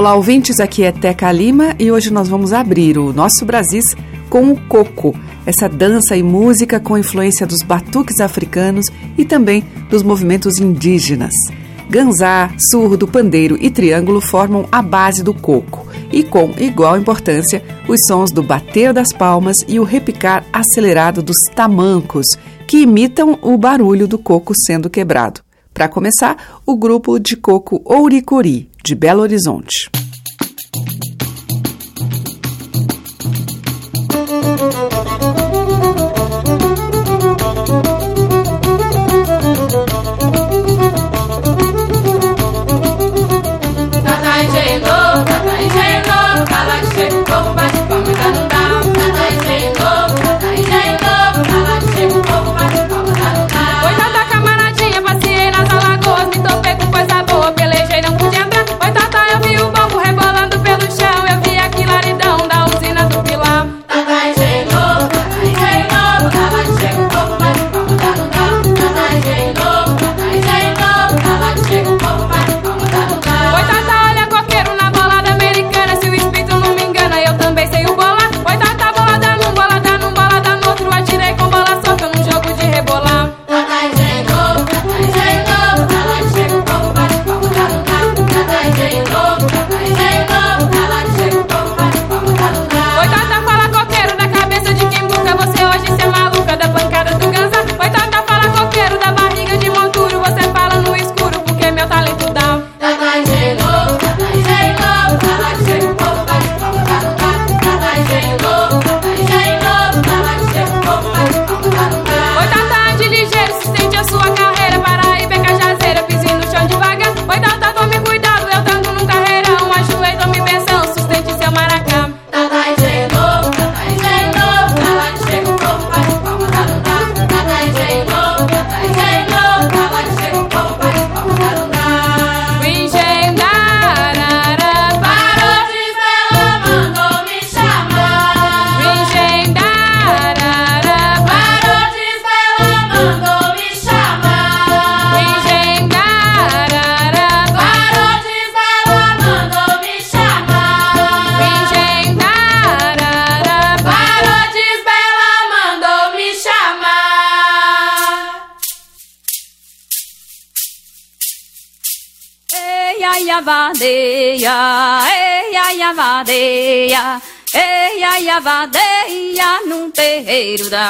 Olá, ouvintes, aqui é Teca Lima e hoje nós vamos abrir o nosso Brasis com o coco, essa dança e música com influência dos batuques africanos e também dos movimentos indígenas. Ganzá, surdo, pandeiro e triângulo formam a base do coco e, com igual importância, os sons do bater das palmas e o repicar acelerado dos tamancos, que imitam o barulho do coco sendo quebrado. Para começar, o grupo de coco Ouricuri, de Belo Horizonte.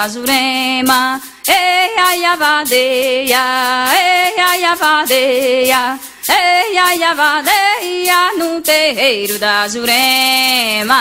Jurema. Ei, ai, a vadeia, ei, ai, a vadeia, ei, ai, a vadeia, num terreiro da Jurema.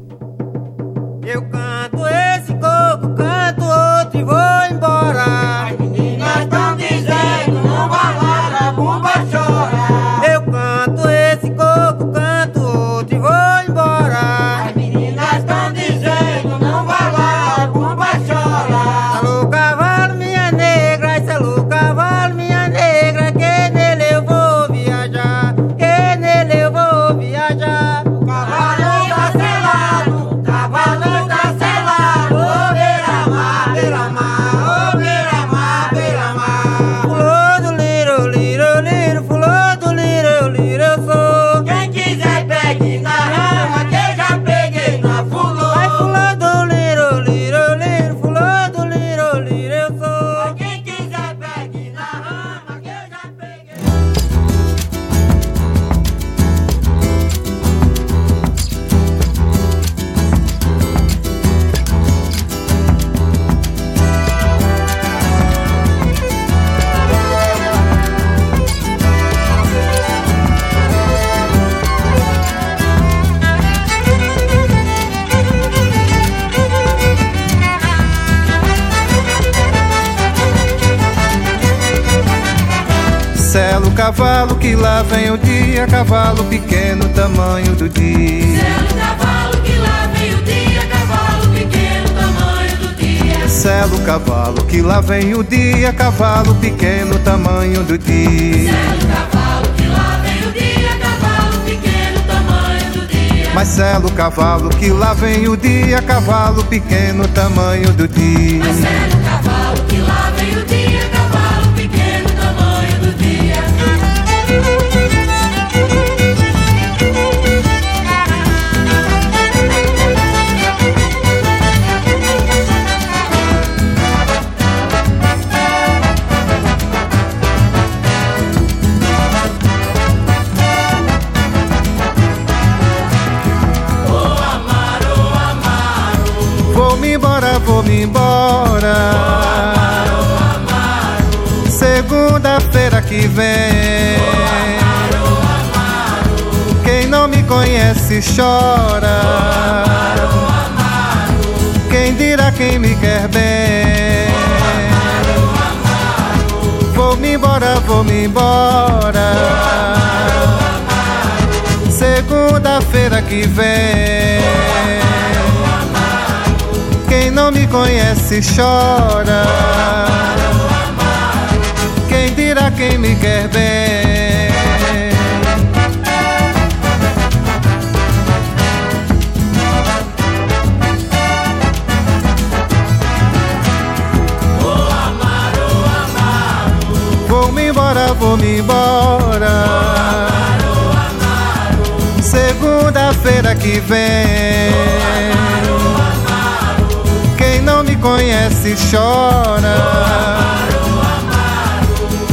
Lá vem o dia, cavalo pequeno, tamanho do dia. cavalo que lá vem o dia, cavalo pequeno, tamanho do dia. Selo cavalo que lá vem o dia, cavalo pequeno, tamanho do dia. cavalo que lá vem o dia, cavalo pequeno, tamanho do dia. Mas selo cavalo que lá vem o dia, cavalo pequeno, tamanho do dia. Que vem. Quem não me conhece chora. Quem dirá quem me quer bem. Vou-me embora, vou-me embora. Segunda-feira que vem. Quem não me conhece chora. Quem me quer bem? Vou-me embora, vou-me embora. Segunda-feira que vem. Quem não me conhece chora.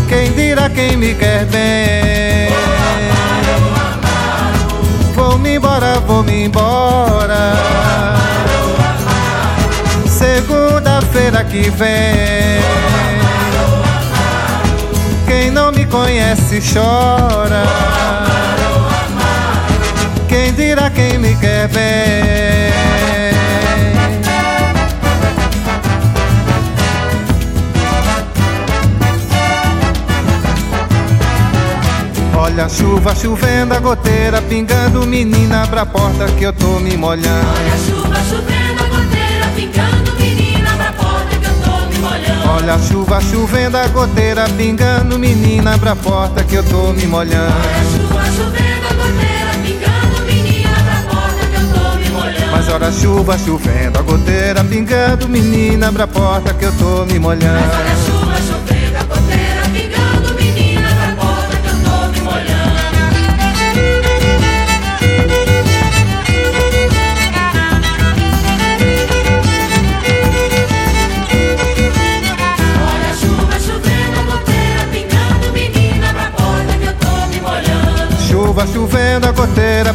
Quem dirá quem me quer bem? Vou-me embora, vou-me embora. Segunda-feira que vem. Quem não me conhece chora. Quem dirá quem me quer bem? Olha a chuva chovendo, a goteira pingando, menina, abra a porta que eu tô me molhando. Olha a chuva chovendo, a goteira pingando, menina, pra porta que eu tô me molhando. Olha a chuva chovendo, a goteira pingando, menina, abra a porta que eu tô me molhando. Chuva chovendo, a goteira pingando, menina, pra porta que eu tô me molhando. Mas olha a chuva chovendo, a goteira pingando, menina, abra a porta que eu tô me molhando.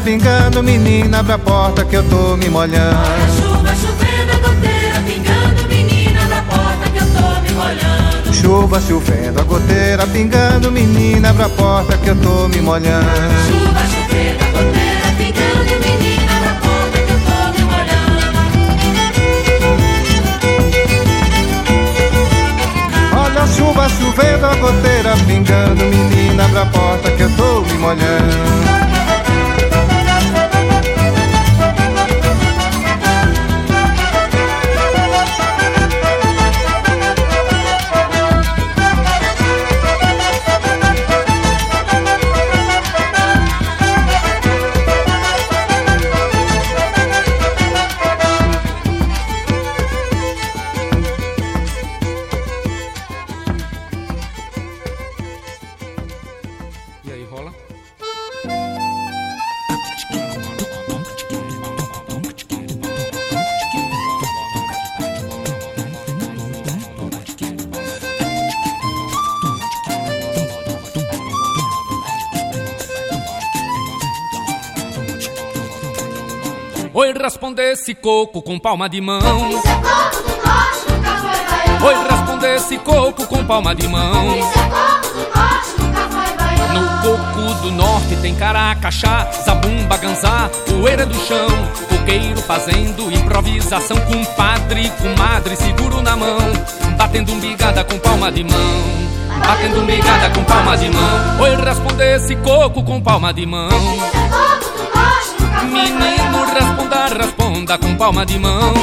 pingando, menina, abre a porta que eu tô me molhando. Olha chuva chovendo, a goteira pingando, menina, abre a porta que eu tô me molhando. Chuva chovendo, a goteira pingando, menina, abre a porta que eu tô me molhando. Chuva chovendo, a goteira pingando, menina, abre a porta que eu tô me molhando. Olha chuva chovendo, a goteira pingando, menina, abre a porta que eu tô me molhando. Esse coco com palma de mão. Oi, responde esse coco com palma de mão. No coco do norte tem caracachá, zabumba, ganzá, poeira do chão. Coqueiro fazendo improvisação com padre, com madre, seguro na mão. Batendo umbigada com palma de mão. Batendo umbigada com palma de mão. Oi, responde esse coco com palma de mão. Menino, responda, responda com palma de mão.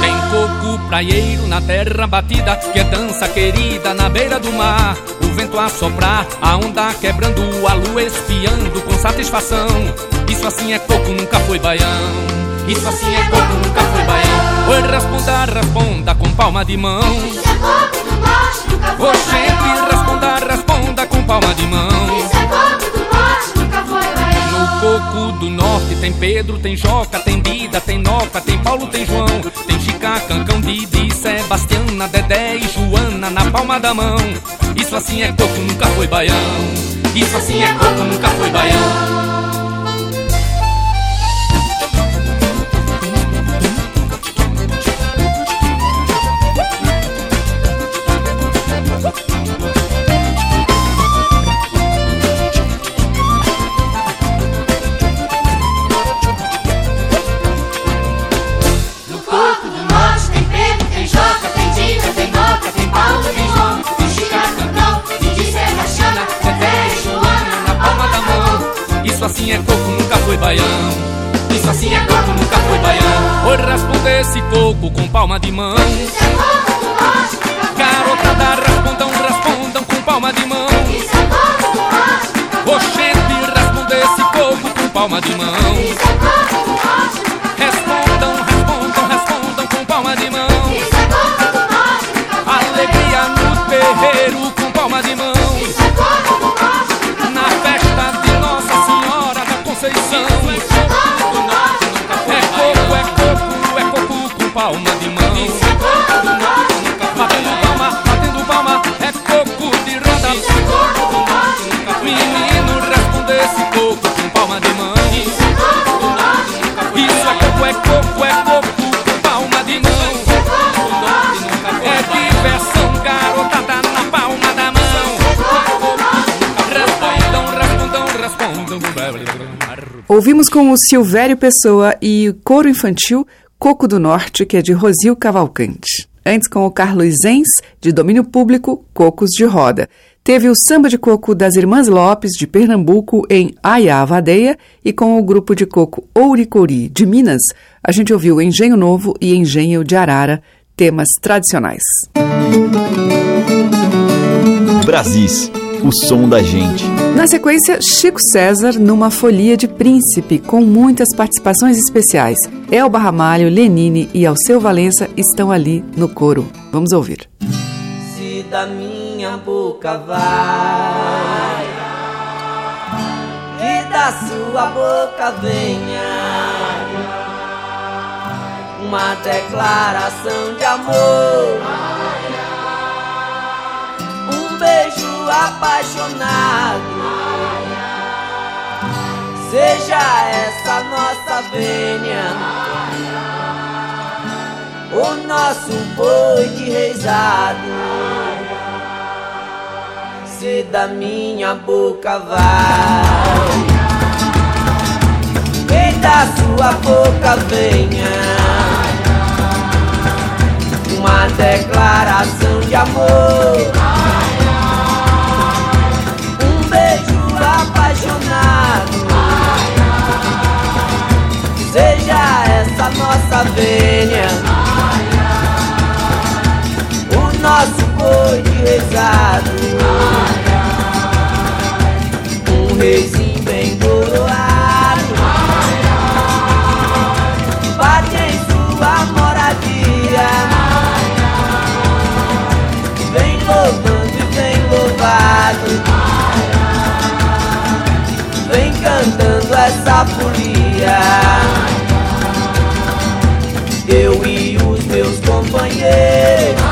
Tem coco praieiro na terra batida, que é dança querida na beira do mar. O vento a soprar, a onda quebrando, a lua espiando com satisfação. Isso assim é coco, nunca foi baião. Isso assim é coco, nunca foi baião. Oi, responda, responda com palma de mão. Oxente, responda, responda com palma de mão. No coco do norte tem Pedro, tem Joca, tem Dida, tem Noca, tem Paulo, tem João, tem Chica, Cancão, Didi, Sebastiana, Dedé e Joana na palma da mão. Isso assim é coco, nunca foi baião. Isso assim é coco, nunca foi baião. Assim é coco, nunca foi baião. Isso assim é coco, nunca foi baião. Oi, responde esse coco com palma de mão. Garotada, respondam, respondam com palma de mão. Oxente, responde esse coco com palma de mão. Respondam, Ouvimos com o Silvério Pessoa e o coro infantil Coco do Norte, que é de Rosil Cavalcante. Antes, com o Carlos Zenz, de domínio público, Cocos de Roda. Teve o samba de coco das Irmãs Lopes, de Pernambuco, em Aiavadeia, e com o grupo de coco Ouricori, de Minas, a gente ouviu Engenho Novo e Engenho de Arara, temas tradicionais. Brasis, o som da gente. Na sequência, Chico César numa folia de príncipe, com muitas participações especiais. Elba Ramalho, Lenine e Alceu Valença estão ali no coro. Vamos ouvir. Se da minha boca vai, que da sua boca venha uma declaração de amor, apaixonado. Seja essa nossa vênia o nosso boi de reisado se da minha boca vai e da sua boca venha uma declaração de amor. Vênia. O nosso boi rezado. Um reizinho bem coroado. Bate em sua moradia. Vem louvando e vem louvado. Vem cantando essa folia. quiere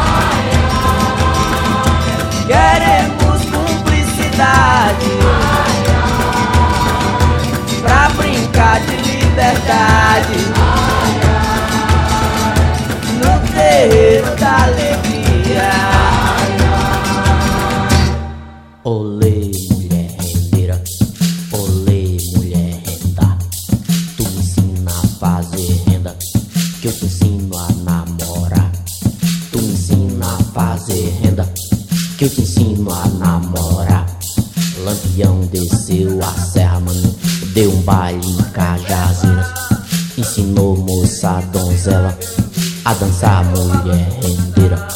baile em Cajazeiras. Ensinou moça donzela a dançar mulher rendeira.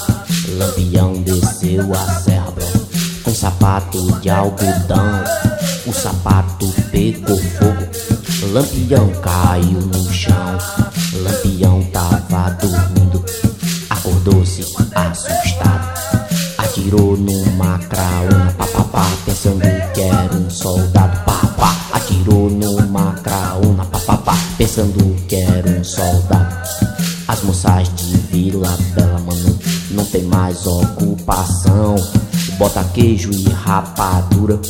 Lampião desceu a serra, bro com sapato de algodão. O sapato pegou fogo, Lampião caiu no chão. Lampião tava dormindo, acordou-se assustado. Atirou numa craúna, papapá, pensando que era um soldado. Craúna, papapá, pensando que era um soldado. As moças de Vila Bela, mano, não tem mais ocupação. Bota queijo e rapadura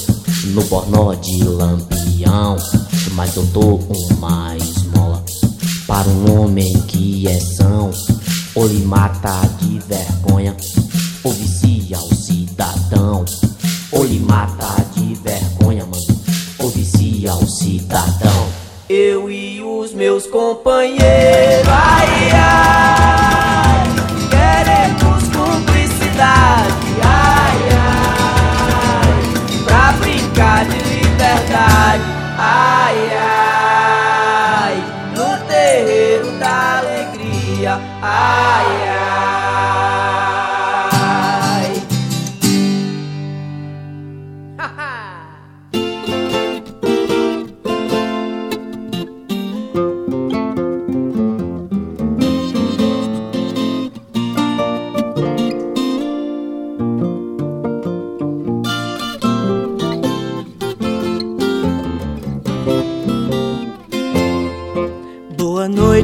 no bornó de lampião. Mas eu dou uma esmola para um homem que é são. Ou lhe mata de vergonha, ou vicia os meus companheiros, ai, ai,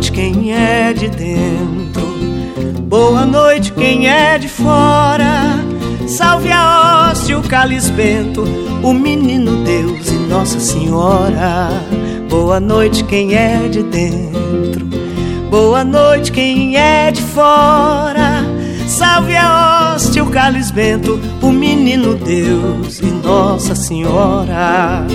noite, quem é de dentro. Boa noite, quem é de fora. Salve a hóstia, o cálice bento, o menino Deus e Nossa Senhora. Boa noite, quem é de dentro. Boa noite, quem é de fora. Salve a hóstia, o cálice bento, o menino Deus e Nossa Senhora.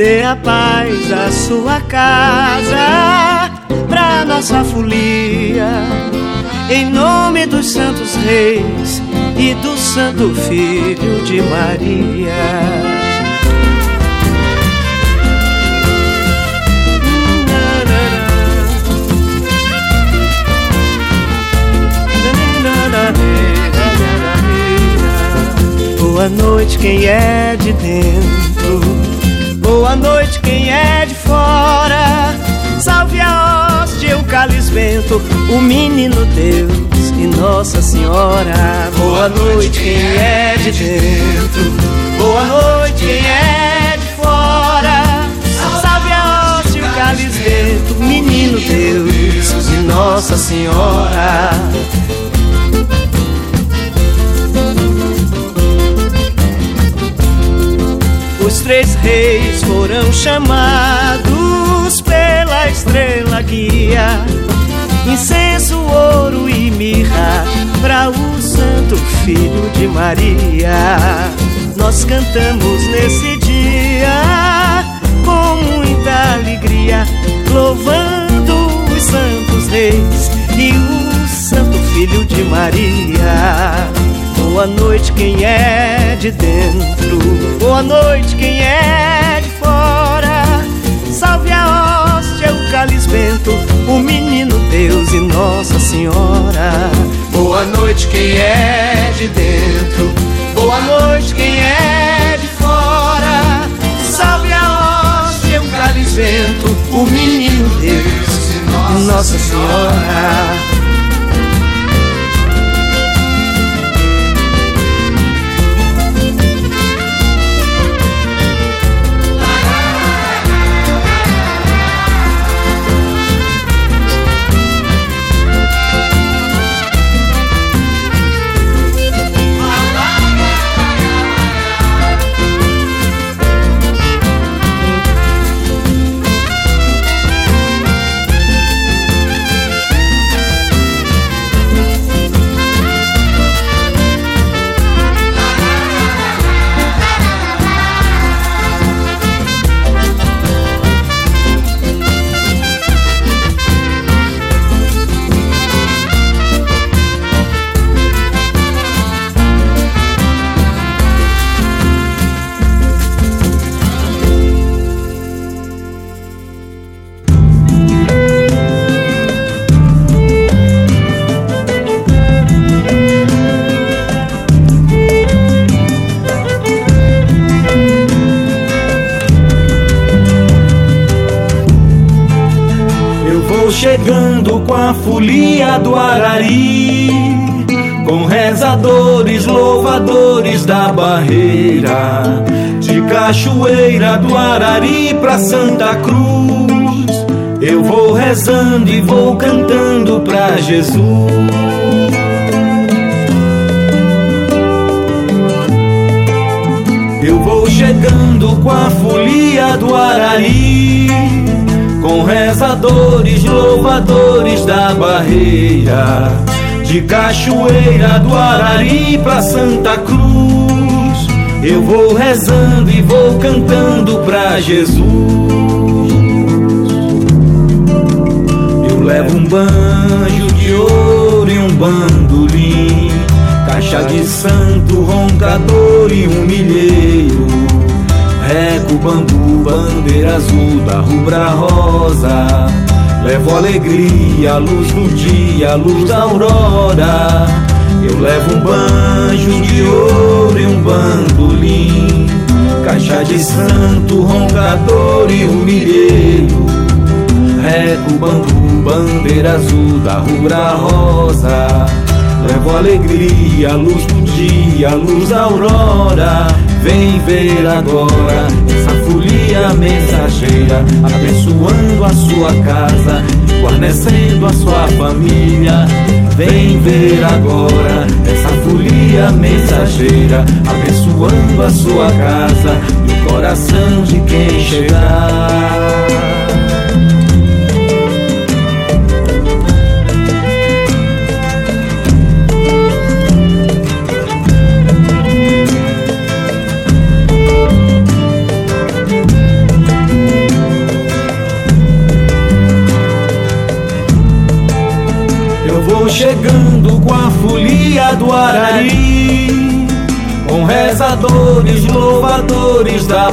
Dê a paz à sua casa, pra nossa folia, em nome dos santos reis e do santo filho de Maria. Boa noite, quem é de dentro. Boa noite, quem é de fora. Salve a hóstia, o cálice bento, o menino Deus e Nossa Senhora. Boa noite, quem é de dentro. Boa noite, quem é de fora. Salve a hóstia, o cálice bento, o menino Deus e Nossa Senhora. Os três reis foram chamados pela estrela guia. Incenso, ouro e mirra para o Santo Filho de Maria. Nós cantamos nesse dia com muita alegria, louvando os santos reis e o Santo Filho de Maria. Boa noite, quem é de dentro. Boa noite, quem é de fora. Salve a hóstia, o cálice bento, o menino Deus e Nossa Senhora. Boa noite, quem é de dentro. Boa noite, quem é de fora. Salve a hóstia, o cálice bento, o menino Deus e Nossa Senhora. Chegando com a folia do Arari, com rezadores, louvadores da barreira, de Cachoeira do Arari pra Santa Cruz. Eu vou rezando e vou cantando pra Jesus. Eu vou chegando com a folia do Arari, com rezadores, louvadores da barreira, de Cachoeira do Arari pra Santa Cruz. Eu vou rezando e vou cantando pra Jesus. Eu levo um banjo de ouro e um bandolim, caixa de santo, roncador e um milheiro. Reco, bambu, bandeira azul da rubra rosa. Levo alegria, luz do dia, luz da aurora. Eu levo um banjo de ouro e um bandolim, caixa de santo, roncador e um milheiro. Reco, bambu, bandeira azul da rubra rosa. Levo alegria, luz do dia, luz da aurora. Vem ver agora essa folia mensageira, abençoando a sua casa, guarnecendo a sua família. Vem ver agora essa folia mensageira, abençoando a sua casa e o coração de quem chegar.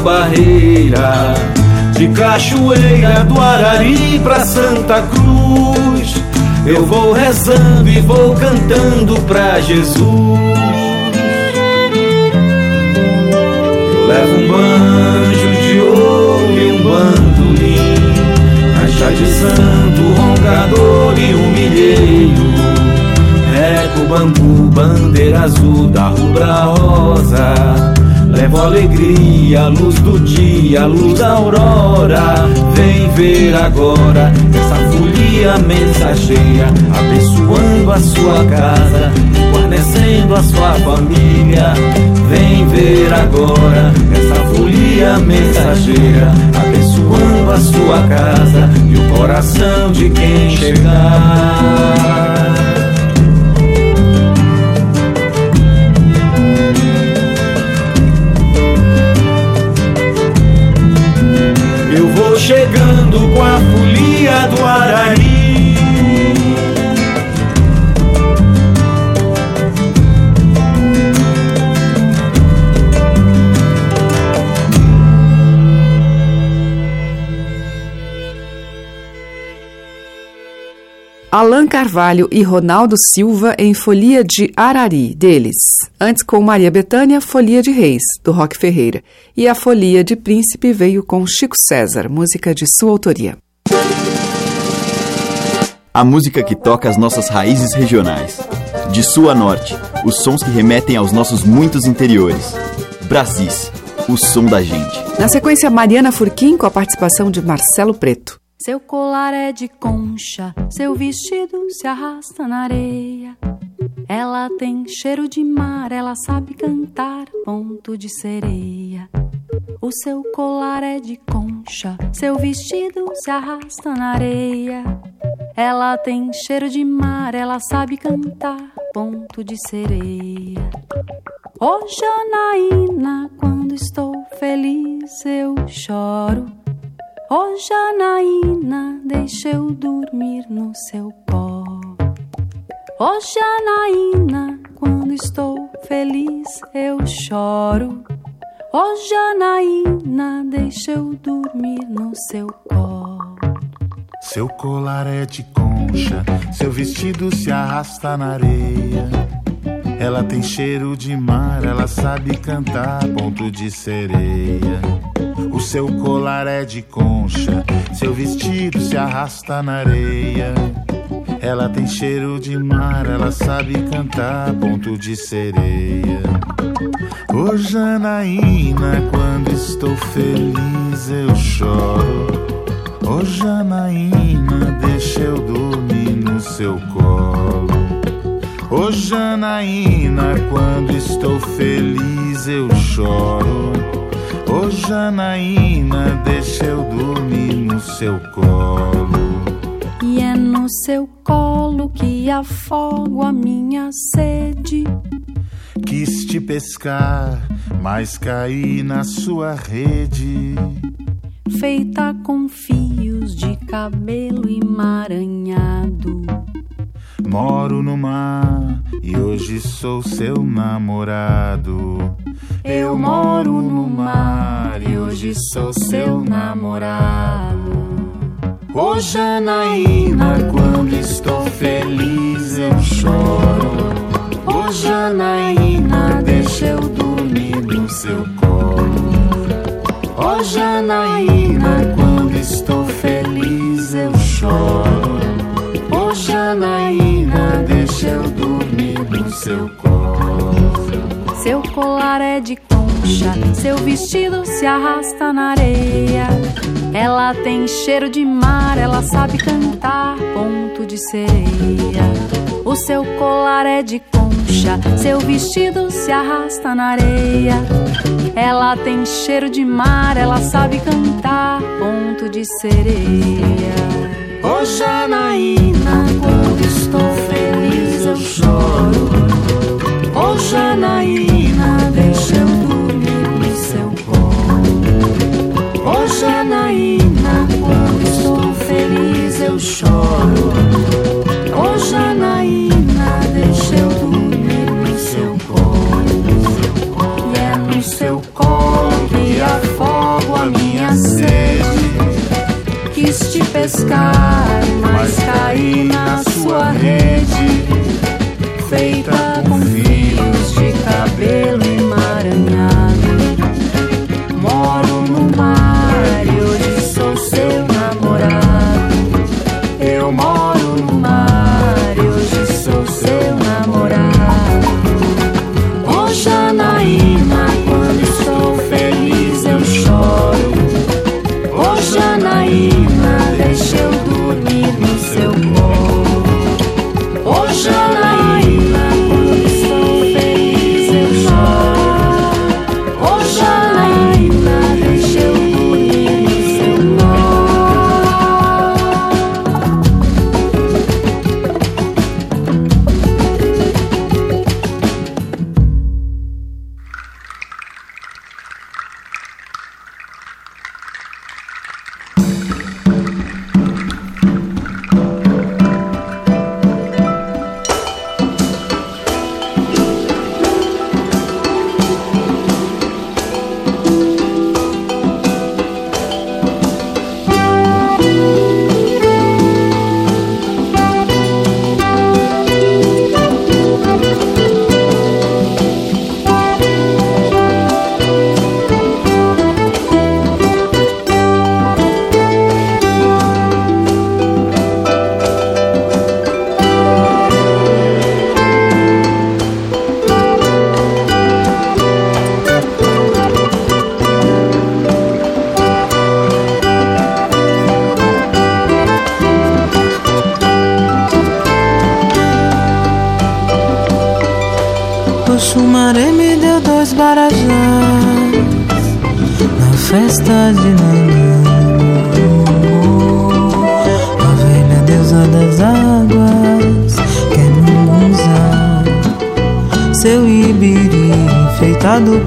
Barreira, de Cachoeira do Arari pra Santa Cruz. Eu vou rezando e vou cantando pra Jesus. Eu levo um banjo de ouro e um bandolim, caixa de santo, roncador e um milheiro. Eco, bambu, bandeira azul da rubra rosa. Levo alegria, a luz do dia, a luz da aurora. Vem ver agora essa folia mensageira, abençoando a sua casa, guarnecendo a sua família. Vem ver agora essa folia mensageira, abençoando a sua casa e o coração de quem chegar. chegando com a folia do Arari. Alan Carvalho e Ronaldo Silva em Folia de Arari, deles. Antes com Maria Bethânia, Folia de Reis, do Rock Ferreira. E a Folia de Príncipe veio com Chico César, música de sua autoria. A música que toca as nossas raízes regionais. De sul a norte, os sons que remetem aos nossos muitos interiores. Brasis, o som da gente. Na sequência, Mariana Furquim com a participação de Marcelo Preto. Seu colar é de concha, seu vestido se arrasta na areia. Ela tem cheiro de mar, ela sabe cantar ponto de sereia. O seu colar é de concha, seu vestido se arrasta na areia. Ela tem cheiro de mar, ela sabe cantar ponto de sereia. Ô oh, Janaína, quando estou feliz eu choro. Oh, Janaína, deixa eu dormir no seu pó. Oh, Janaína, quando estou feliz eu choro. Oh, Janaína, deixa eu dormir no seu colo. Seu colar é de concha, seu vestido se arrasta na areia. Ela tem cheiro de mar, ela sabe cantar ponto de sereia. O seu colar é de concha, seu vestido se arrasta na areia. Ela tem cheiro de mar, ela sabe cantar ponto de sereia. Ô oh, Janaína, quando estou feliz eu choro. Ô oh, Janaína, deixa eu dormir no seu colo. Ô oh, Janaína, quando estou feliz eu choro. Ô oh, Janaína, deixa eu dormir no seu colo. E é no seu colo que afogo a minha sede. Quis te pescar, mas caí na sua rede. Feita com fios de cabelo emaranhado. Moro no mar e hoje sou seu namorado. Eu moro no mar e hoje sou seu namorado. Ô Janaína, quando estou feliz eu choro. Ô Janaína, deixa eu dormir no seu colo. Ô Janaína, quando estou feliz eu choro. Ô Janaína, eu dormir no seu colo. Seu colar é de concha, seu vestido se arrasta na areia. Ela tem cheiro de mar, ela sabe cantar ponto de sereia. O seu colar é de concha, seu vestido se arrasta na areia. Ela tem cheiro de mar, ela sabe cantar ponto de sereia. Ô oh, Janaína, choro. Ô oh, Janaína, deixa eu dormir no seu colo. Ô oh, Janaína,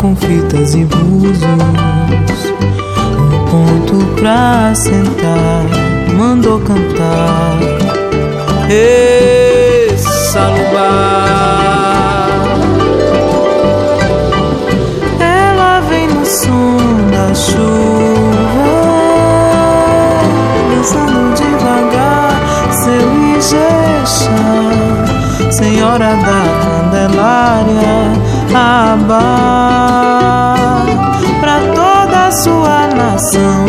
com fitas e búzios. Um ponto pra sentar, mandou cantar. Ê, Salubá. Ela vem no som da chuva, dançando devagar seu Ijexá, Senhora da Candelária, Abá, pra toda a sua nação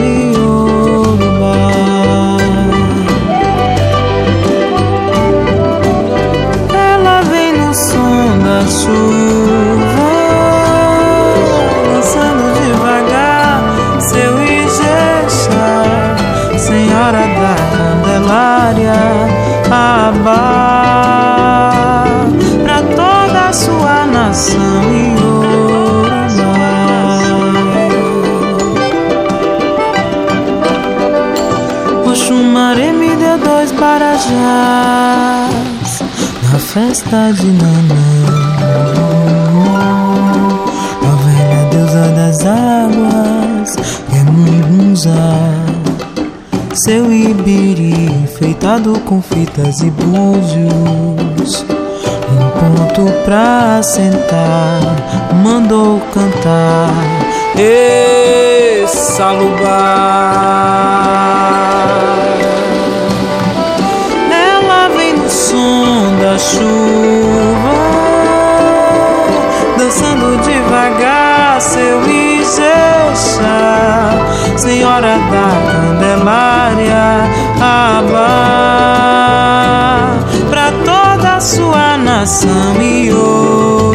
Oxumaré me deu dois barajás na festa de Nanã. A velha deusa das águas é Mungunzá. Seu ibiri enfeitado com fitas e búzios. Um ponto pra sentar, mandou cantar. Ê, Salubá. Chuva, dançando devagar seu Ijexá, Senhora da Candelária, Abá, pra toda a sua nação Iorubá.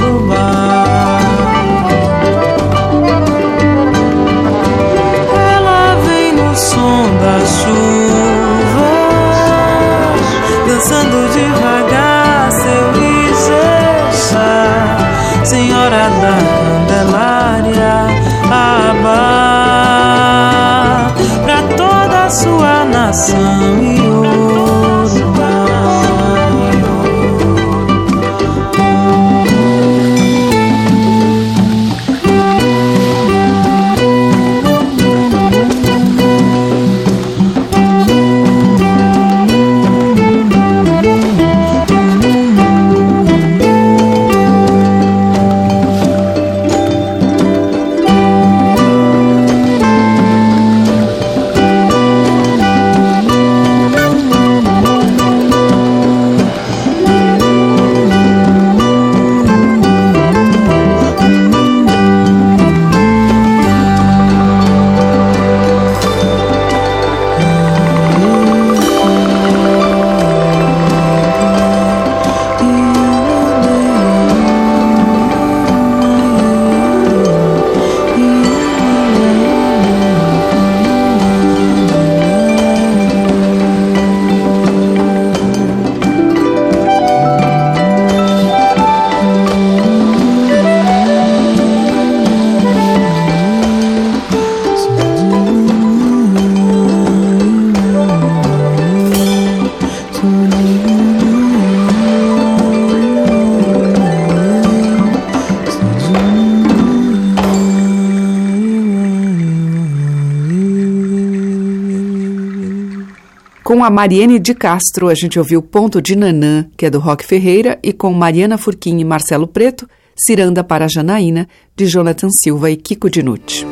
A Mariene de Castro, a gente ouviu Ponto de Nanã, que é do Rock Ferreira, e com Mariana Furquim e Marcelo Preto, Ciranda para Janaína, de Jonathan Silva e Kiko Dinucci.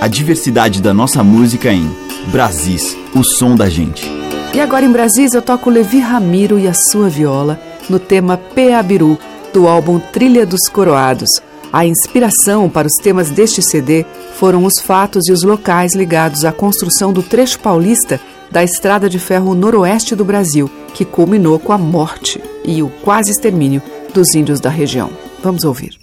A diversidade da nossa música em Brasis, o som da gente. E agora em Brasis eu toco Levi Ramiro e a sua viola no tema Peabiru, do álbum Trilha dos Coroados. A inspiração para os temas deste CD foram os fatos e os locais ligados à construção do trecho paulista da Estrada de Ferro Noroeste do Brasil, que culminou com a morte e o quase extermínio dos índios da região. Vamos ouvir.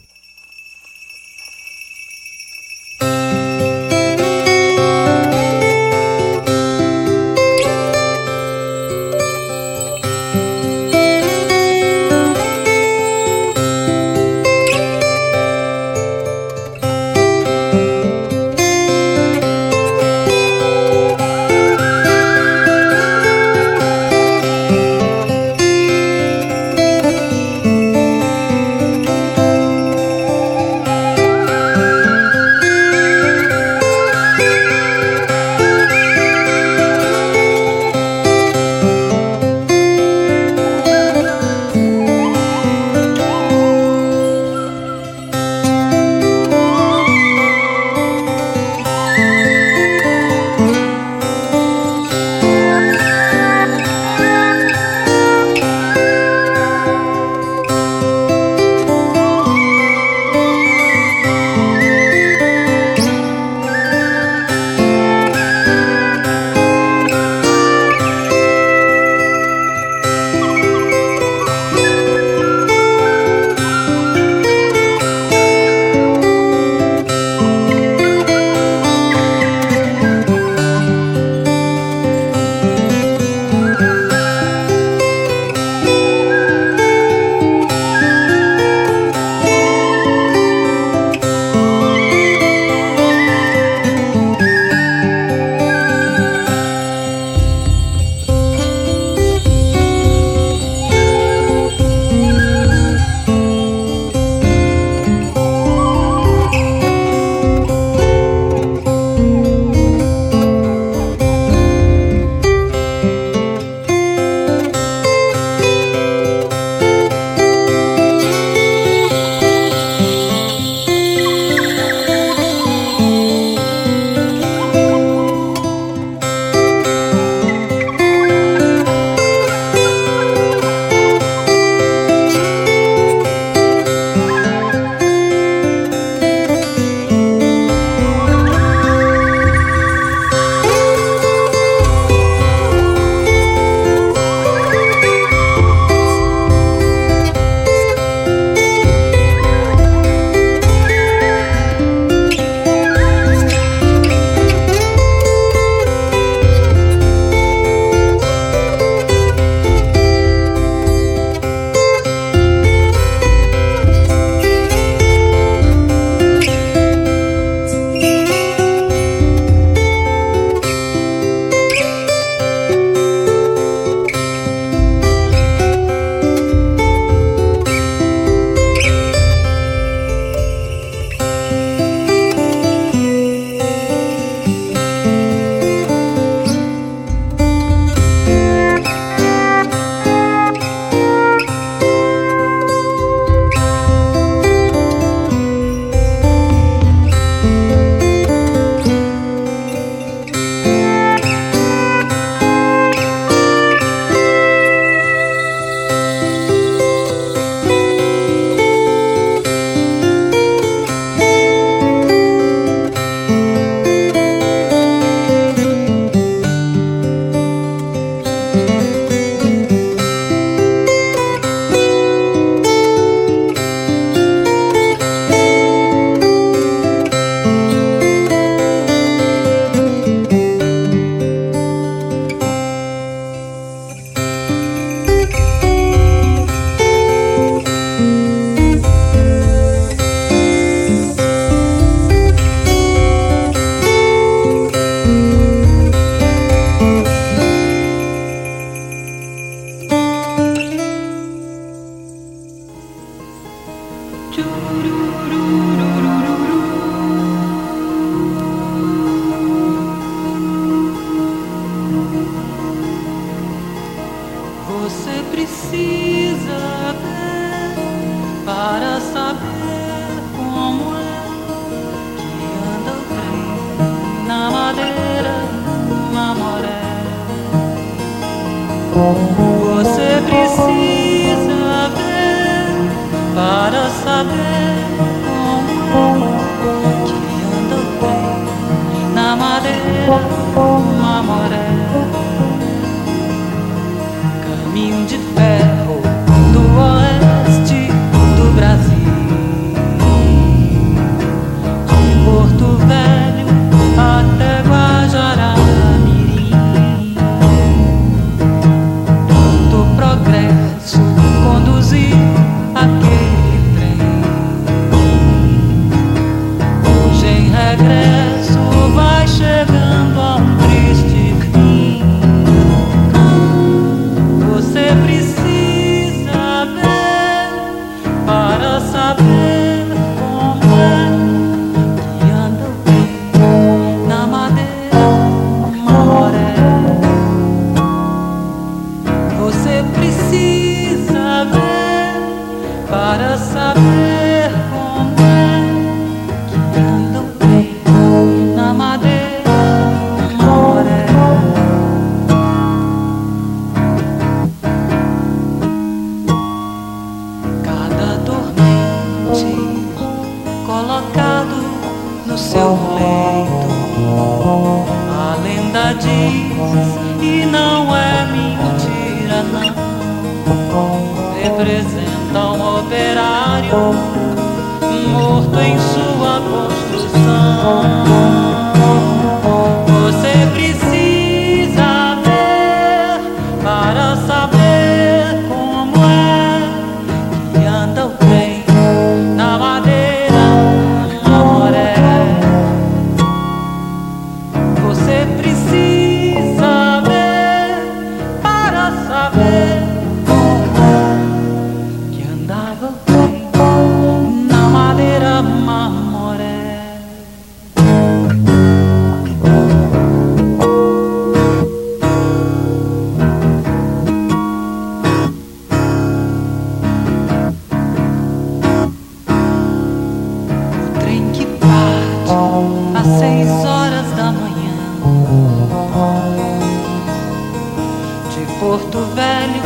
de Porto Velho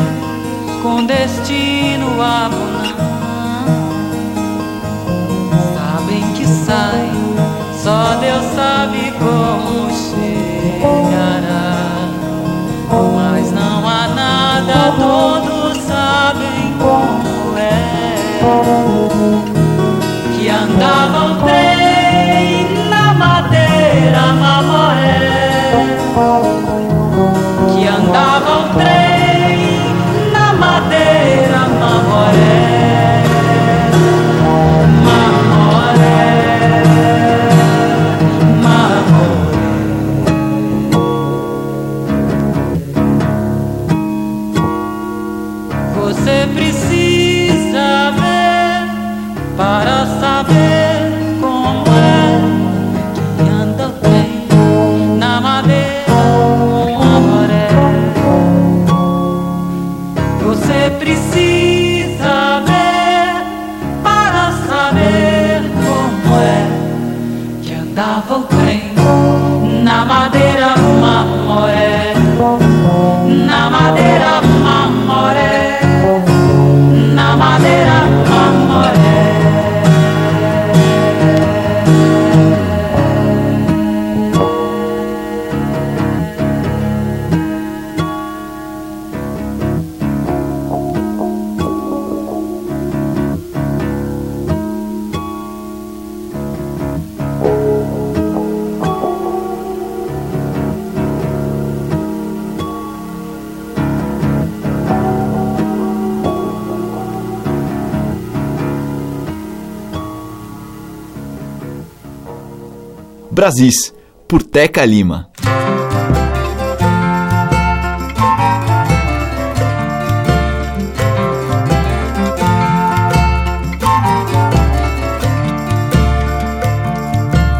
com destino a Bonã. Sabem que sai, só Deus sabe como. Brasis, por Teca Lima.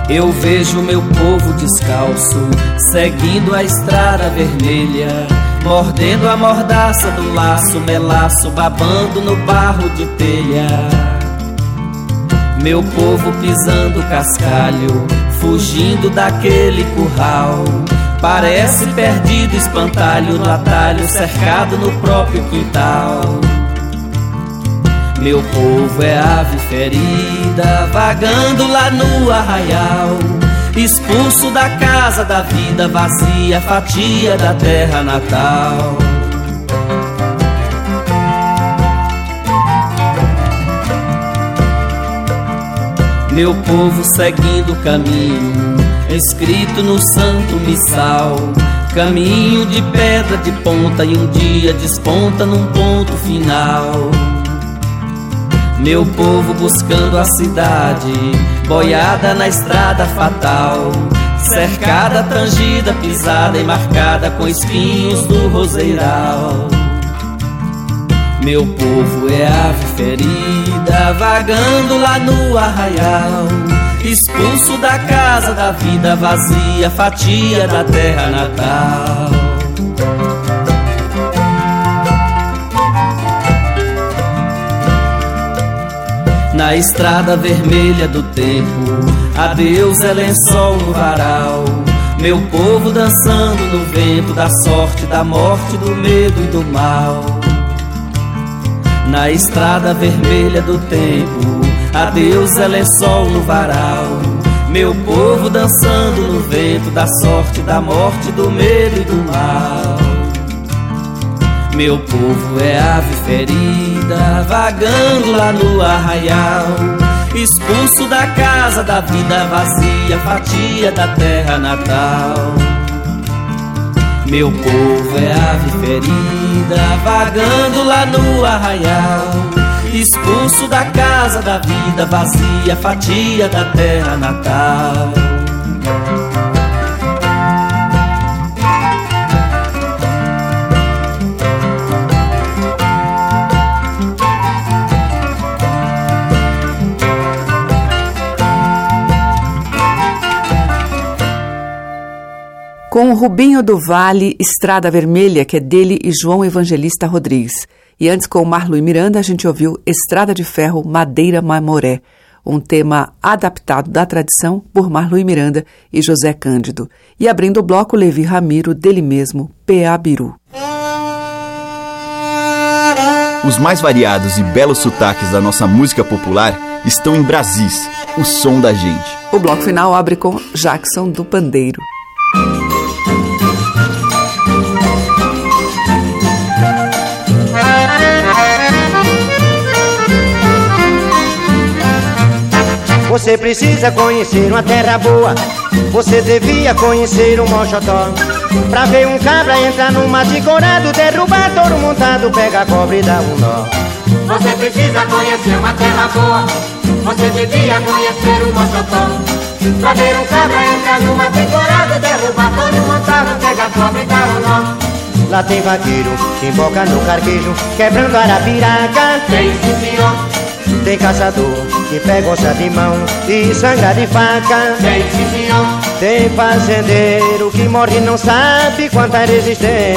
Eu vejo meu povo descalço, seguindo a estrada vermelha, mordendo a mordaça do laço, melaço, babando no barro de telha. Meu povo pisando cascalho, fugindo daquele curral. Parece perdido espantalho no atalho, cercado no próprio quintal. Meu povo é ave ferida, vagando lá no arraial. Expulso da casa da vida vazia, fatia da terra natal. Meu povo seguindo o caminho, escrito no santo missal. Caminho de pedra de ponta e um dia desponta num ponto final. Meu povo buscando a cidade, boiada na estrada fatal, cercada, tangida, pisada e marcada com espinhos do roseiral. Meu povo é ave ferida, vagando lá no arraial, expulso da casa da vida vazia, fatia da terra natal. Na estrada vermelha do tempo, adeus é lençol no varal. Meu povo dançando no vento da sorte, da morte, do medo e do mal. Na estrada vermelha do tempo, adeus é lençol no varal. Meu povo dançando no vento da sorte, da morte, do medo e do mal. Meu povo é ave ferida, vagando lá no arraial. Expulso da casa da vida vazia, fatia da terra natal. Meu povo é ave ferida, vagando lá no arraial. Expulso da casa da vida vazia, fatia da terra natal. Com o Rubinho do Vale, Estrada Vermelha, que é dele e João Evangelista Rodrigues. E antes, com o Marlon Miranda, a gente ouviu Estrada de Ferro Madeira Mamoré, um tema adaptado da tradição por Marlon Miranda e José Cândido. E abrindo o bloco, Levi Ramiro, dele mesmo, P.A. Biru. Os mais variados e belos sotaques da nossa música popular estão em Brasis, o som da gente. O bloco final abre com Jackson do Pandeiro. Você precisa conhecer uma terra boa. Você devia conhecer o Mochotó Pra ver um cabra entrar no mato corado Derrubar touro montado, pega a cobra e dá um nó Você precisa conhecer uma terra boa. Você devia conhecer o Mochotó Pra ver um cabra entrar no mato corado Derrubar touro montado, pega a cobra e dá um nó Lá tem vaqueiro que emboca no carquejo Quebrando arapiraca. Tem sim senhor. Tem caçador que pega onça de mão e sangra de faca. Tem. Tem fazendeiro que morre e não sabe quanta resistência.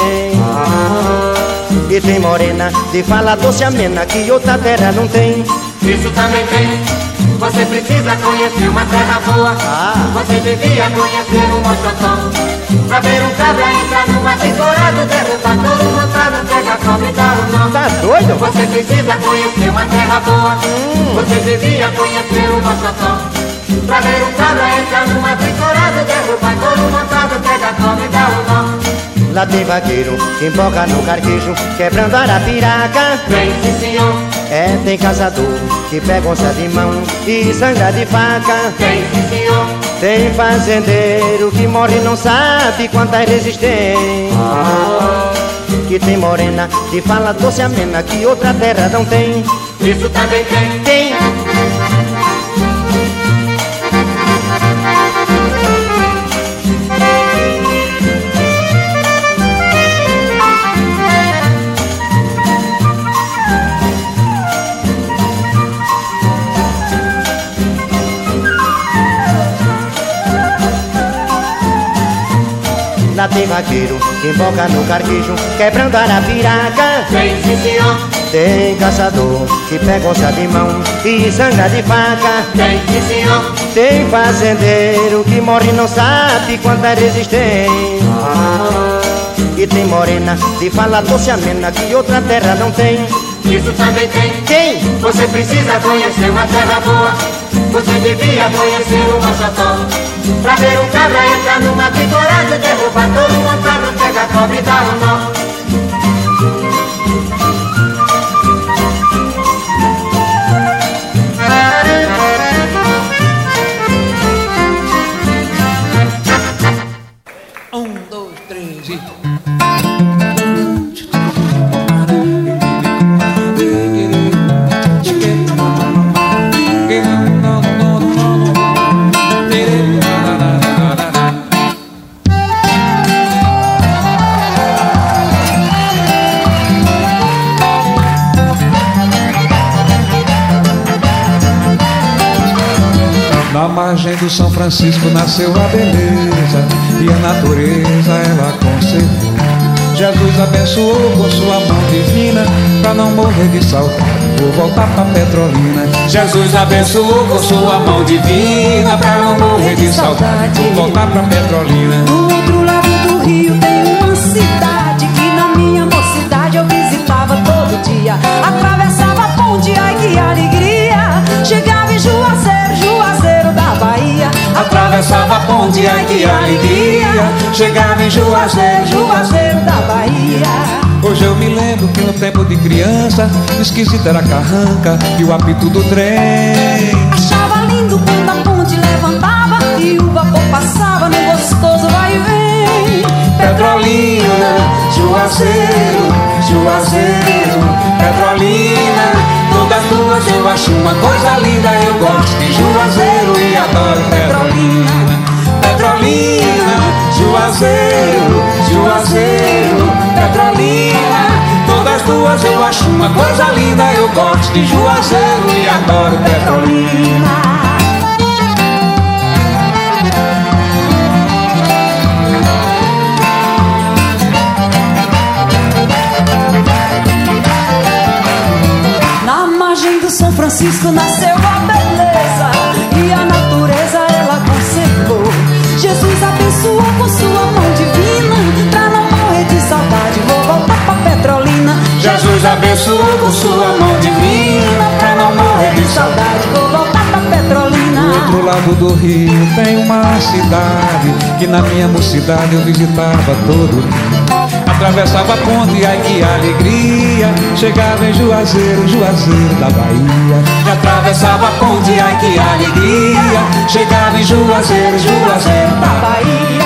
E tem morena de fala doce amena que outra terra não tem. Isso também tem. Você precisa conhecer uma terra boa. Ah. Você devia conhecer um mochotão. Pra ver um cabra entrar numa temporada, derrubar todo montado, pega a cobra e dá o nó. Tá doido? Você precisa conhecer uma terra boa. Você devia conhecer um mochotão. Pra ver um cabra entrar numa temporada, derrubar todo montado, pega a cobra e dá o nó. Lá tem vaqueiro que emboca no carquejo, quebrando arapiraca. Tem sim, senhor. É, tem caçador que pega onça de mão e sangra de faca. Tem sim, senhor. Tem fazendeiro que morre e não sabe quanta é resistência. Que tem morena que fala doce amena que outra terra não tem. Isso também tem. Tem. Tem vaqueiro que emboca no carquejo, quebrando arapiraca. Tem sim senhor. Tem caçador que pega onça de mão e zanga de faca. Tem sim senhor. Tem fazendeiro que morre e não sabe quanto é resistente. E tem morena de fala doce amena que outra terra não tem. Isso também tem. Quem? Você precisa conhecer uma terra boa. Você devia conhecer o Mochotó. Pra ver um cabra entrar numa picorada, derrubar todo montado, pega a cobra e dá um nó. Margem do São Francisco nasceu a beleza e a natureza ela conservou. Jesus abençoou com sua mão divina pra não morrer de saudade. Vou voltar pra Petrolina. Jesus abençoou com sua mão divina pra não morrer de saudade. Vou voltar pra Petrolina. Ai que alegria. Chegava em Juazeiro, Juazeiro da Bahia. Hoje eu me lembro que no tempo de criança Esquisita era a carranca e o apito do trem Achava lindo quando a ponte levantava e o vapor passava no gostoso vai e vem. Petrolina, Juazeiro, Juazeiro, Petrolina. Todas duas eu acho uma coisa linda. Eu gosto de Juazeiro e adoro Petrolina. Juazeiro, Juazeiro, Petrolina. Todas duas eu acho uma coisa linda. Eu gosto de Juazeiro e adoro Petrolina. Na margem do São Francisco nasceu Jesus abençoou com sua mão divina pra não morrer de saudade. Vou voltar pra Petrolina. Do outro lado do rio tem uma cidade Que na minha mocidade eu visitava todo. Atravessava a ponte, ai que alegria. Chegava em Juazeiro, Juazeiro da Bahia. Atravessava a ponte, ai que alegria. Chegava em Juazeiro, Juazeiro da Bahia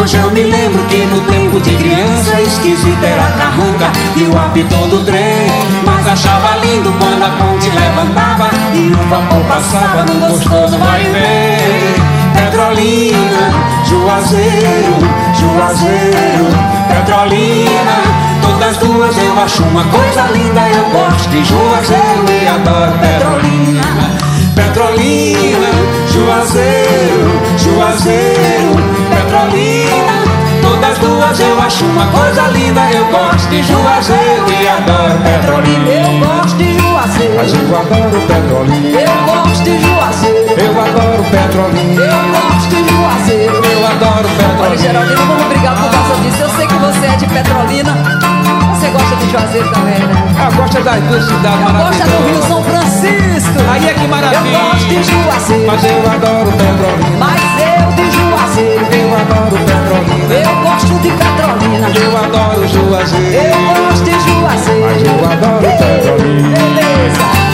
Hoje eu me lembro que no tempo de criança Esquisita era a carranca e o apito do trem. Mas achava lindo quando a ponte levantava E o vapor passava no gostoso vai e vem Petrolina, Juazeiro, Juazeiro, Petrolina Todas duas eu acho uma coisa linda Eu gosto de Juazeiro e adoro Petrolina. Petrolina, Juazeiro, Juazeiro, Petrolina Todas duas eu acho uma coisa linda. Eu gosto de Juazeiro e adoro Petrolina. Eu gosto de Juazeiro Mas eu adoro Petrolina. Eu gosto de Juazeiro Eu adoro Petrolina. Eu gosto de Juazeiro Eu adoro Petrolina. Olha, Geraldino, vamos brigar por causa disso. Eu sei que você é de Petrolina Você gosta de Juazeiro também, né? Ah, gosta das duas cidades Gosta do Rio São Francisco. Aí é que maravilha Eu gosto de Juazeiro. Mas eu adoro Petrolina. Mas eu de Juazeiro. Eu adoro Petrolina. Eu gosto de Petrolina. Eu adoro Juazeiro. Eu gosto de Juazeiro. Mas eu adoro Petrolina. Beleza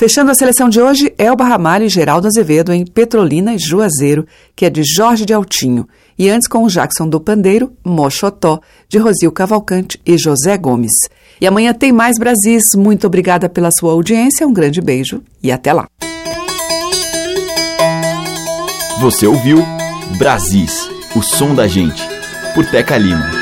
Fechando a seleção de hoje, Elba Ramalho e Geraldo Azevedo em Petrolina e Juazeiro, que é de Jorge de Altinho. E antes com o Jackson do Pandeiro, Mochotó, de Rosil Cavalcante e José Gomes. E amanhã tem mais Brasis. Muito obrigada pela sua audiência, um grande beijo e até lá. Você ouviu Brasis, o som da gente, por Teca Lima.